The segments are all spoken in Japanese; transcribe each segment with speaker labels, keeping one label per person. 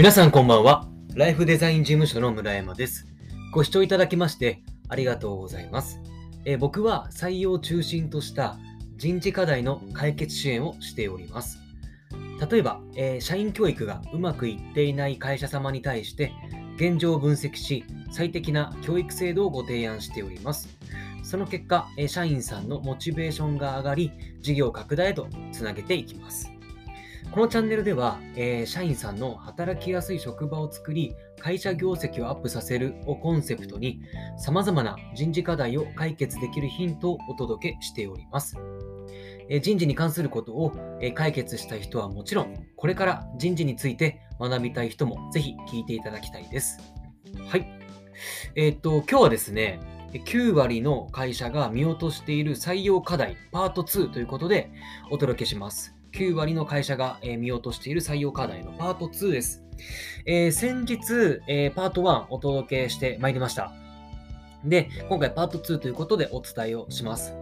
Speaker 1: 皆さんこんばんは。ライフデザイン事務所の村山です。ご視聴いただきましてありがとうございます。え僕は採用を中心とした人事課題の解決支援をしております。例えば、えー社員教育がうまくいっていない会社様に対して現状を分析し、最適な教育制度をご提案しております。その結果、え社員さんのモチベーションが上がり、事業拡大へとつなげていきます。このチャンネルでは、えー社員さんの働きやすい職場を作り、会社業績をアップさせるをコンセプトに、様々な人事課題を解決できるヒントをお届けしております。えー人事に関することを、えー解決したい人はもちろん、これから人事について学びたい人もぜひ聞いていただきたいです。はい。えーっと、今日はですね、9割の会社が見落としている採用課題パート2ということでお届けします。9割の会社がえ見落としている採用課題のパート2です。えー先日、えパート1お届けしてまいりました。で、今回パート2ということでお伝えをします。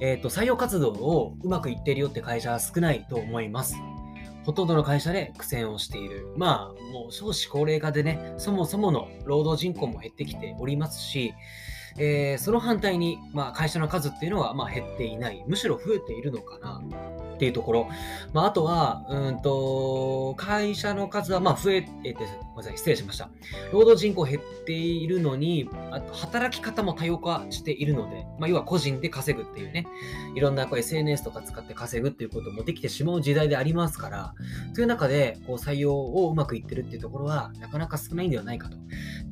Speaker 1: えっ、と、採用活動をうまくいっているよって会社は少ないと思います。ほとんどの会社で苦戦をしている。まあ、もう少子高齢化でね、そもそもの労働人口も減ってきておりますし、えーその反対に、まあ、会社の数っていうのは、まあ、減っていない。むしろ増えているのかなっていうところ。まあ、あとは、うんと、会社の数は、まあ、増えて、ごめんなさい、失礼しました。労働人口減っているのに、あと働き方も多様化しているので、まあ、要は個人で稼ぐっていうね、いろんなこう SNS とか使って稼ぐっていうこともできてしまう時代でありますから、という中で、こう採用をうまくいってるっていうところは、なかなか少ないんではないかと。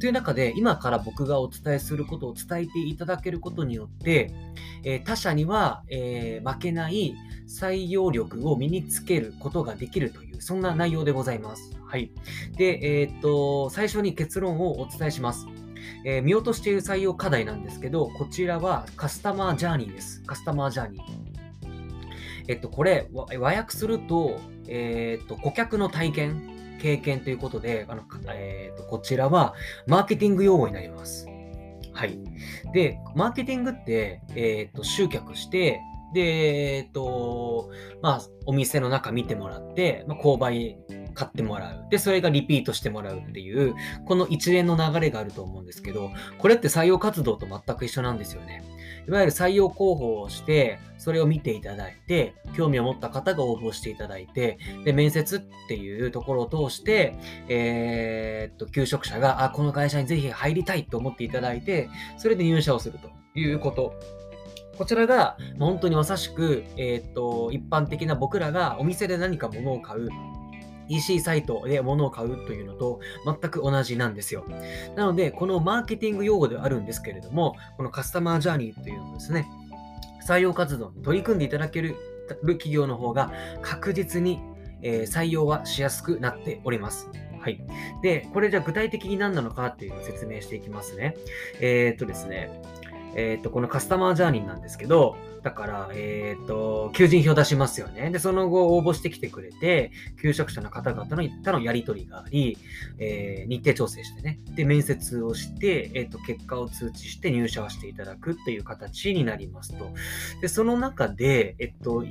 Speaker 1: という中で、今から僕がお伝えすることを伝伝えていただけることによって、えー他社には、えー負けない採用力を身につけることができるという、そんな内容でございます。はい。で、えーっと、最初に結論をお伝えします。えー見落としている採用課題なんですけど、こちらはカスタマージャーニーです。カスタマージャーニー。えっと、これ、和訳すると、えーっと、顧客の体験、経験ということで、あの、えーっと、こちらは、マーケティング用語になります。はい。で、マーケティングって、えーっと、集客して、で、えーっと、まあ、お店の中見てもらって、まあ、購買買ってもらう。で、それがリピートしてもらうっていう、この一連の流れがあると思うんですけど、これって採用活動と全く一緒なんですよね。いわゆる採用広報をして、それを見ていただいて、興味を持った方が応募していただいて、で、面接っていうところを通して、えーっと、求職者が、あ、この会社にぜひ入りたいと思っていただいて、それで入社をするということ。こちらが、本当にまさしく、えーっと、一般的な僕らがお店で何か物を買う、EC サイトで物を買うというのと全く同じなんですよ。なので、このマーケティング用語ではあるんですけれども、このカスタマージャーニーというのですね、採用活動に取り組んでいただける企業の方が確実に、え採用はしやすくなっております。はい。で、これじゃあ具体的に何なのかっていうのを説明していきますね。えーっとですね、えーっと、このカスタマージャーニーなんですけど、だから、えーっと、求人票出しますよね。で、その後応募してきてくれて、求職者の方々の他のやり取りがあり、えー日程調整してね。で、面接をして、えーっと、結果を通知して入社をしていただくっていう形になりますと。で、その中で、えっと、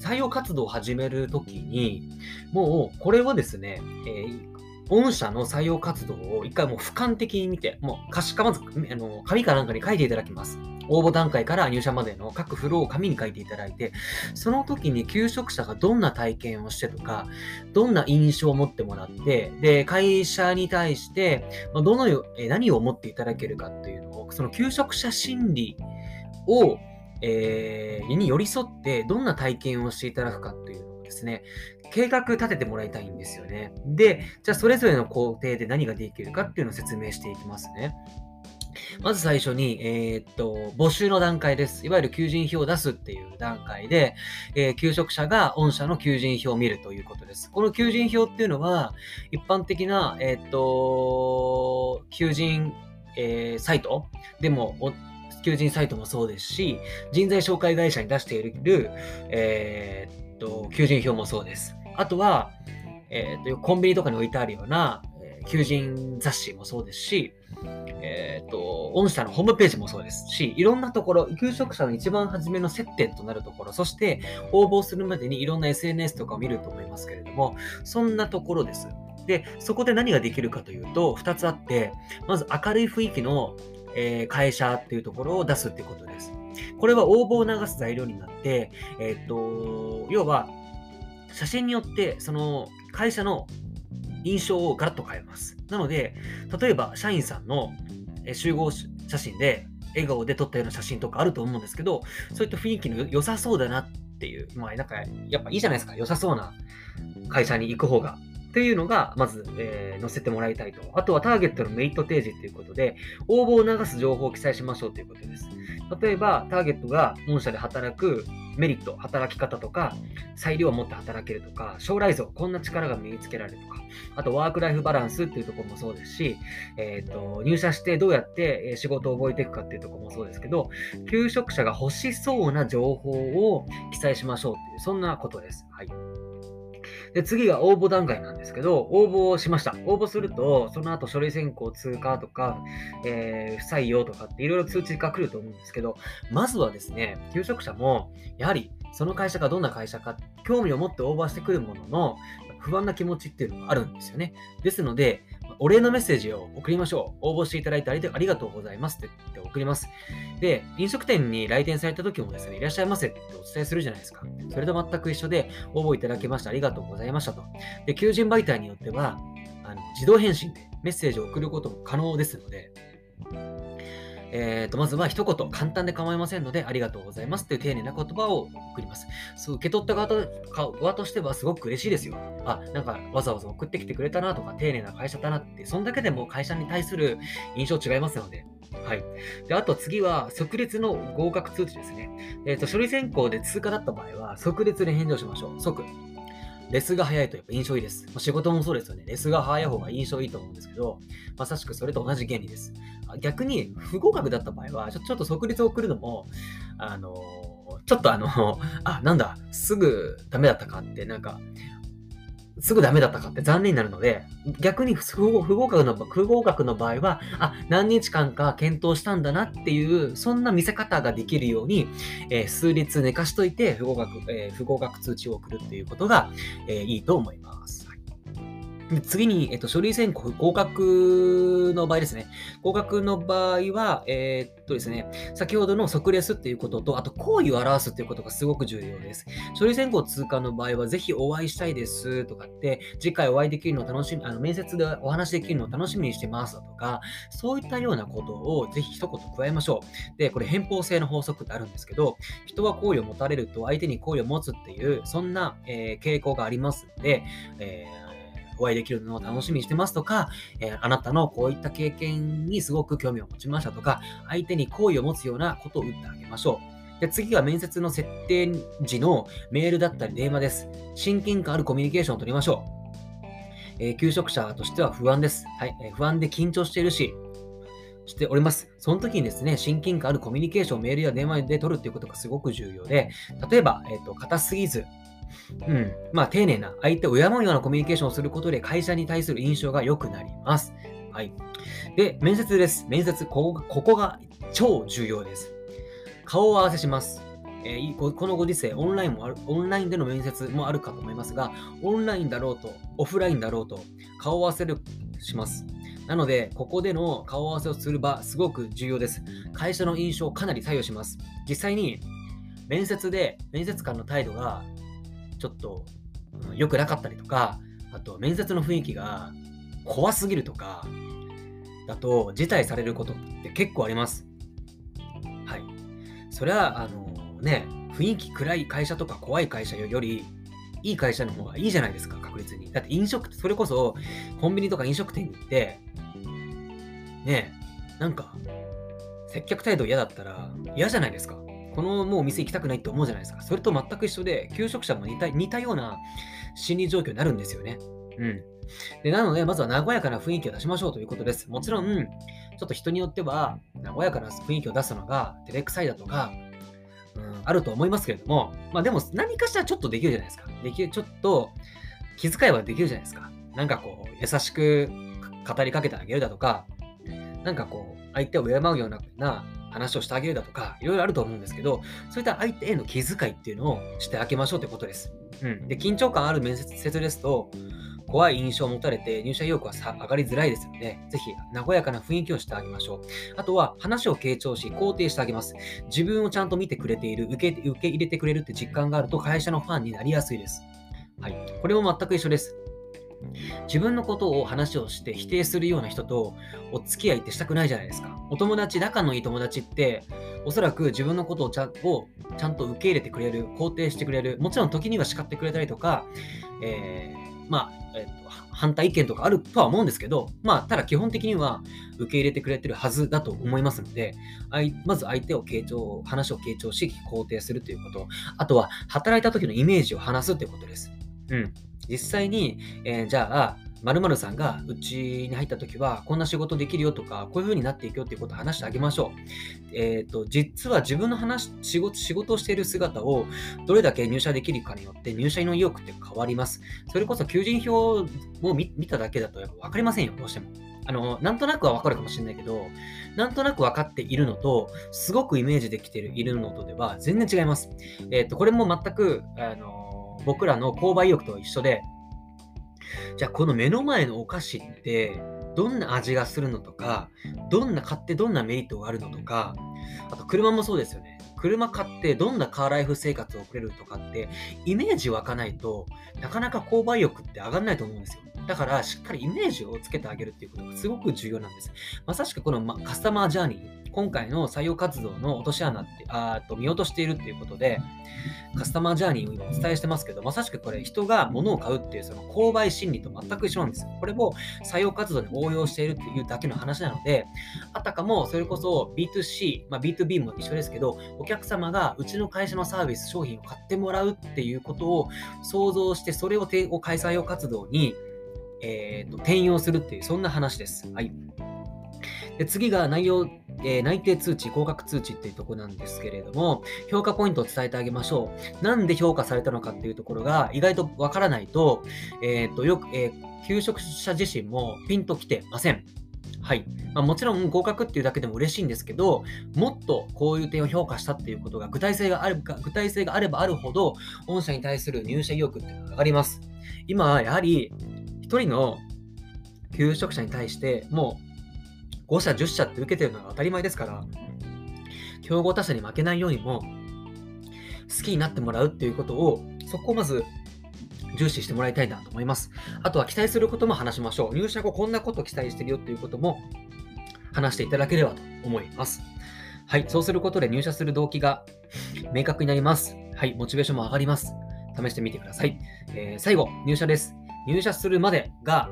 Speaker 1: 採用活動を始めるときに、もう、これはですね、えー御社の採用活動を一回もう俯瞰的に見て、もう可視化まず、あの、紙かなんかに書いていただきます。応募段階から入社までの各フローを紙に書いていただいて、その時に求職者がどんな体験をしてとか、どんな印象を持ってもらって、で、会社に対して、どのよ、何を思っていただけるかっていうのを、その求職者心理を、えーに寄り添って、どんな体験をしていただくかっていうのをですね、計画立ててもらいたいんですよね。で、じゃあそれぞれの工程で何ができるかっていうのを説明していきますね。まず最初に、えーっと、募集の段階です。いわゆる求人票を出すっていう段階で、えー求職者が御社の求人票を見るということです。この求人票っていうのは、一般的な、えーっと、求人、えサイトでも、求人サイトもそうですし、人材紹介会社に出している、えーっと、求人票もそうです。あとは、えーっと、コンビニとかに置いてあるような、えー求人雑誌もそうですし、えっ、と、御社のホームページもそうですし、いろんなところ、求職者の一番初めの接点となるところ、そして応募するまでにいろんな SNS とかを見ると思いますけれども、そんなところです。で、そこで何ができるかというと、2つあって、まず明るい雰囲気の、えー、会社っていうところを出すってことです。これは応募を流す材料になって、えー、っと、要は、写真によってその会社の印象をガラッと変えます。なので、例えば社員さんの集合写真で笑顔で撮ったような写真とかあると思うんですけど、そういった雰囲気の良さそうだなっていう、まあなんかやっぱいいじゃないですか、良さそうな会社に行く方が。っていうのが、まず、えー、載せてもらいたいと。あとはターゲットのメリット提示ということで、応募を流す情報を記載しましょうということです。例えば、ターゲットが御社で働くメリット、働き方とか、裁量を持って働けるとか、将来像、こんな力が身につけられるとか、あとワークライフバランスっていうところもそうですし、えーと、入社してどうやって仕事を覚えていくかっていうところもそうですけど、求職者が欲しそうな情報を記載しましょうっていう、そんなことです。はい。で、次が応募段階なんですけど、応募をしました。応募すると、その後書類選考通過とか、えー、不採用とかっていろいろ通知が来ると思うんですけど、まずはですね、求職者も、やはりその会社がどんな会社か、興味を持って応募してくるものの、不安な気持ちっていうのがあるんですよね。ですので、お礼のメッセージを送りましょう。応募していただいてありがとうございますって言って送ります。で、飲食店に来店された時もですね、いらっしゃいませってお伝えするじゃないですか。それと全く一緒で、応募いただきましてありがとうございましたと。で、求人媒体によっては、あの自動返信でメッセージを送ることも可能ですので、えー、とまずは一言、簡単で構いませんので、ありがとうございますという丁寧な言葉を送ります。そう受け取った側と側としてはすごく嬉しいですよ。あ、なんかわざわざ送ってきてくれたなとか、丁寧な会社だなって、そんだけでも会社に対する印象違いますので。はい。で、あと次は、即列の合格通知ですね。えっ、ー、と、処理選考で通過だった場合は、即列で返事をしましょう。即。レスが早いとやっぱ印象いいです。仕事もそうですよね。レスが早い方が印象いいと思うんですけど、まさしくそれと同じ原理です。逆に不合格だった場合は、ちょちょっと即立を送るのも、あのちょっとあの、あ、なんだ、すぐダメだったかって、なんか、すぐダメだったかって残念になるので、逆に不合格の不合格の場合は、あ、何日間か検討したんだなっていう、そんな見せ方ができるように、えー、数日寝かしといて不合格、えー、不合格通知を送るっていうことが、えー、いいと思います。で次に、えっと、書類選考合格の場合ですね。合格の場合は、えー、っとですね、先ほどの即レスっていうことと、あと、行為を表すっていうことがすごく重要です。書類選考通過の場合は、ぜひお会いしたいですとかって、次回お会いできるのを楽しみ、あの面接でお話できるのを楽しみにしてますとか、そういったようなことをぜひ一言加えましょう。で、これ偏方性の法則ってあるんですけど、人は好意を持たれると相手に好意を持つっていう、そんな、えー、傾向がありますので、えーお会いできるのを楽しみにしてますとか、えー、あなたのこういった経験にすごく興味を持ちましたとか、相手に好意を持つようなことを打ってあげましょう。で次は面接の設定時のメールだったり電話です。親近感あるコミュニケーションを取りましょう。えー、求職者としては不安です。はい、えー、不安で緊張しているし、しております。その時にですね、親近感あるコミュニケーションをメールや電話で取るっていうことがすごく重要で、例えば、えっ、ー、と、硬すぎず、うん。まあ、丁寧な、相手を敬うようなコミュニケーションをすることで会社に対する印象が良くなります。はい。で、面接です。面接、ここここが超重要です。顔を合わせします。えー、このご時世、オンラインもある、オンラインでの面接もあるかと思いますが、オンラインだろうと、オフラインだろうと、顔を合わせる、します。なので、ここでの顔合わせをする場、すごく重要です。会社の印象をかなり左右します。実際に、面接で、面接官の態度がちょっと良、うん、くなかったりとか、あと面接の雰囲気が怖すぎるとか、だと辞退されることって結構あります。はい。それは、あのね、雰囲気暗い会社とか怖い会社より、いい会社の方がいいじゃないですか、確実に。だって飲食、それこそコンビニとか飲食店に行って、ね、なんか、接客態度嫌だったら嫌じゃないですか。このもう店行きたくないって思うじゃないですか。それと全く一緒で、求職者も似た似たような心理状況になるんですよね。うん。でなので、まずは和やかな雰囲気を出しましょうということです。もちろん、ちょっと人によっては、和やかな雰囲気を出すのが照れくさいだとか、うん、あると思いますけれども、まあでも何かしらちょっとできるじゃないですか。できる、ちょっと気遣いはできるじゃないですか。なんかこう、優しく語りかけてあげるだとか、なんかこう、相手を敬うような話をしてあげるだとか、いろいろあると思うんですけど、そういった相手への気遣いっていうのをしてあげましょうってことです。うん。で、緊張感ある面接ですと、怖い印象を持たれて入社意欲はさ上がりづらいですので、ぜひ和やかな雰囲気をしてあげましょう。あとは話を傾聴し、肯定してあげます。自分をちゃんと見てくれている、受け受け入れてくれるって実感があると会社のファンになりやすいです。はい。これも全く一緒です。自分のことを話をして否定するような人とお付き合いってしたくないじゃないですか。お友達、仲のいい友達って、おそらく自分のことをちゃをちゃんと受け入れてくれる、肯定してくれる、もちろん時には叱ってくれたりとか、えー、まあ、えーと、反対意見とかあるとは思うんですけど、まあ、ただ基本的には受け入れてくれてるはずだと思いますので、まず相手を傾聴、話を傾聴し、肯定するということ、あとは働いた時のイメージを話すということです。うん。実際に、えー、じゃあ、〇〇さんがうちに入った時はこんな仕事できるよとかこういう風になっていくよっていうことを話してあげましょう。えっ、ー、と実は自分の話仕事仕事をしている姿をどれだけ入社できるかによって入社の意欲って変わります。それこそ求人票を見ただけだとやっぱ分かりませんよどうしても。あのなんとなくは分かるかもしれないけどなんとなく分かっているのとすごくイメージできているのとでは全然違います。えっ、ー、とこれも全くあの僕らの購買意欲と一緒で、じゃあこの目の前のお菓子ってどんな味がするのとか、どんな買ってどんなメリットがあるのとか、あと車もそうですよね。車買ってどんなカーライフ生活を送れるとかってイメージ湧かないとなかなか購買意欲って上がらないと思うんですよ。だからしっかりイメージをつけてあげるっていうことがすごく重要なんです。まさしくこの、ま、カスタマージャーニー、今回の採用活動の落とし穴ってあと見落としているっていうことで、カスタマージャーニーを今お伝えしてますけど、まさしくこれ人が物を買うっていうその購買心理と全く一緒なんですよ。これも採用活動に応用しているっていうだけの話なので、あたかもそれこそ B2C、まあ、B2B も一緒ですけど、お客様がうちの会社のサービス、商品を買ってもらうっていうことを想像して、それを開催用活動にえーと、転用するっていう、そんな話です。はい。で次が内容、えー、内定通知、合格通知っていうとこなんですけれども、評価ポイントを伝えてあげましょう。なんで評価されたのかっていうところが意外とわからないと、えっ、ー、と、よく、えー、求職者自身もピンときてません。はい。まあ、もちろん合格っていうだけでも嬉しいんですけど、もっとこういう点を評価したっていうことが具体性があるか、具体性があればあるほど、御社に対する入社意欲っていうのが上がります。今、やはり、1人の求職者に対してもう5社、10社って受けてるのが当たり前ですから、競合他社に負けないようにも好きになってもらうっていうことを、そこをまず重視してもらいたいなと思います。あとは期待することも話しましょう。入社後こんなこと期待してるよっていうことも話していただければと思います。はい、そうすることで入社する動機が明確になります。はい、モチベーションも上がります。試してみてください。えー、最後、入社です。入社するまでが、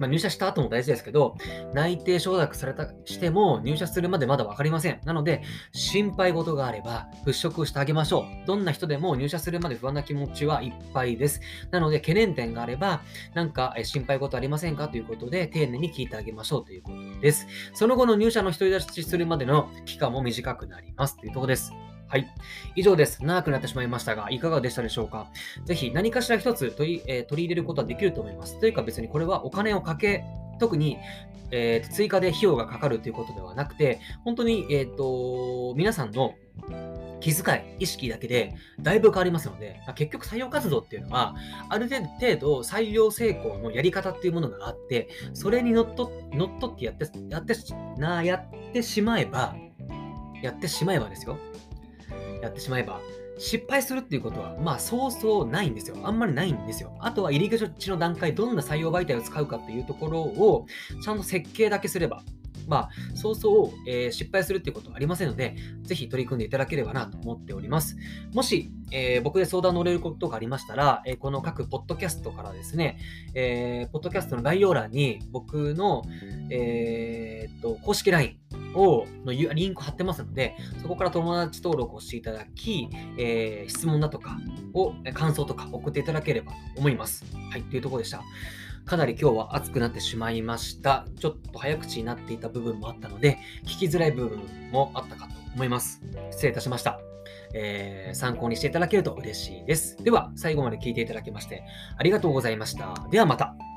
Speaker 1: まあ、入社した後も大事ですけど、内定承諾されたしても入社するまでまだ分かりません。なので、心配事があれば払拭してあげましょう。どんな人でも入社するまで不安な気持ちはいっぱいです。なので、懸念点があれば、なんか心配事ありませんか？ということで、丁寧に聞いてあげましょうということです。その後の入社の独り立ちするまでの期間も短くなりますというところです。はい。以上です。長くなってしまいましたが、いかがでしたでしょうか？ぜひ何かしら一つ取り,、えー、取り入れることはできると思います。というか別にこれはお金をかけ、特に、えー、追加で費用がかかるということではなくて、本当に、えーと、皆さんの気遣い、意識だけでだいぶ変わりますので、結局採用活動っていうのは、ある程度採用成功のやり方っていうものがあって、それにのっと乗っ取ってやって、やってな、やってしまえば、やってしまえばですよ。やってしまえば、失敗するっていうことは、まあ、そうそうないんですよ。あんまりないんですよ。あとは入り口の段階、どんな採用媒体を使うかっていうところを、ちゃんと設計だけすれば、まあ、そうそう、えー、失敗するっていうことはありませんので、ぜひ取り組んでいただければなと思っております。もし、えー、僕で相談乗れることがありましたら、えー、この各ポッドキャストからですね、えポッドキャストの概要欄に僕の、えっと公式 LINE、をのリンク貼ってますので、そこから友達登録をしていただき、えー、質問だとかを、感想とか送っていただければと思います。はい、というところでした。かなり今日は暑くなってしまいました。ちょっと早口になっていた部分もあったので、聞きづらい部分もあったかと思います。失礼いたしました。えー、参考にしていただけると嬉しいです。では、最後まで聞いていただきましてありがとうございました。ではまた。